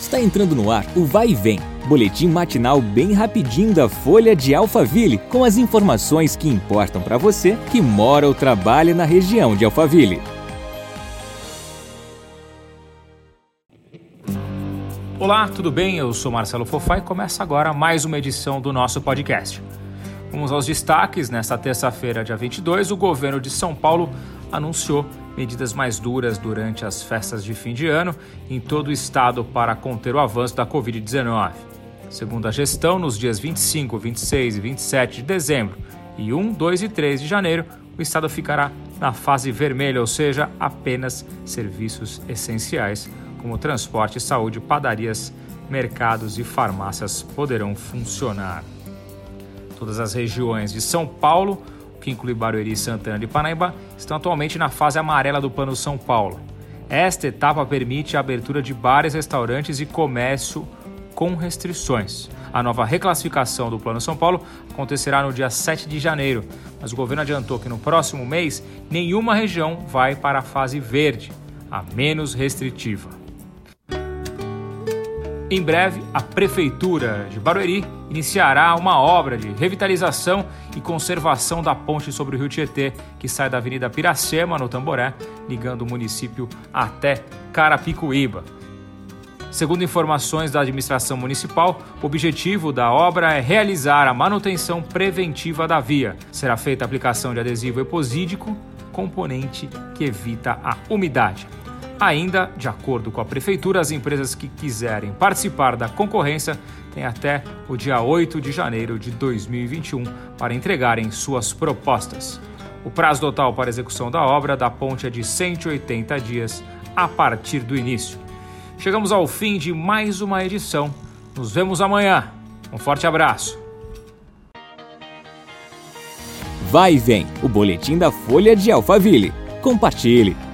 Está entrando no ar o Vai e Vem, boletim matinal bem rapidinho da Folha de Alphaville, com as informações que importam para você que mora ou trabalha na região de Alphaville. Olá, tudo bem? Eu sou Marcelo Fofá e começa agora mais uma edição do nosso podcast. Vamos aos destaques. Nesta terça-feira, dia 22, o governo de São Paulo anunciou medidas mais duras durante as festas de fim de ano em todo o estado para conter o avanço da Covid-19. Segundo a gestão, nos dias 25, 26 e 27 de dezembro e 1, 2 e 3 de janeiro, o estado ficará na fase vermelha, ou seja, apenas serviços essenciais, como transporte, saúde, padarias, mercados e farmácias poderão funcionar. Todas as regiões de São Paulo que inclui Barueri e Santana de Parnaíba, estão atualmente na fase amarela do Plano São Paulo. Esta etapa permite a abertura de bares, restaurantes e comércio com restrições. A nova reclassificação do Plano São Paulo acontecerá no dia 7 de janeiro, mas o governo adiantou que no próximo mês nenhuma região vai para a fase verde, a menos restritiva. Em breve, a Prefeitura de Barueri iniciará uma obra de revitalização e conservação da ponte sobre o rio Tietê, que sai da Avenida Piracema, no Tamboré, ligando o município até Carapicuíba. Segundo informações da administração municipal, o objetivo da obra é realizar a manutenção preventiva da via. Será feita a aplicação de adesivo eposídico, componente que evita a umidade. Ainda, de acordo com a Prefeitura, as empresas que quiserem participar da concorrência têm até o dia 8 de janeiro de 2021 para entregarem suas propostas. O prazo total para execução da obra da ponte é de 180 dias a partir do início. Chegamos ao fim de mais uma edição. Nos vemos amanhã. Um forte abraço. Vai e vem o boletim da Folha de Alphaville. Compartilhe.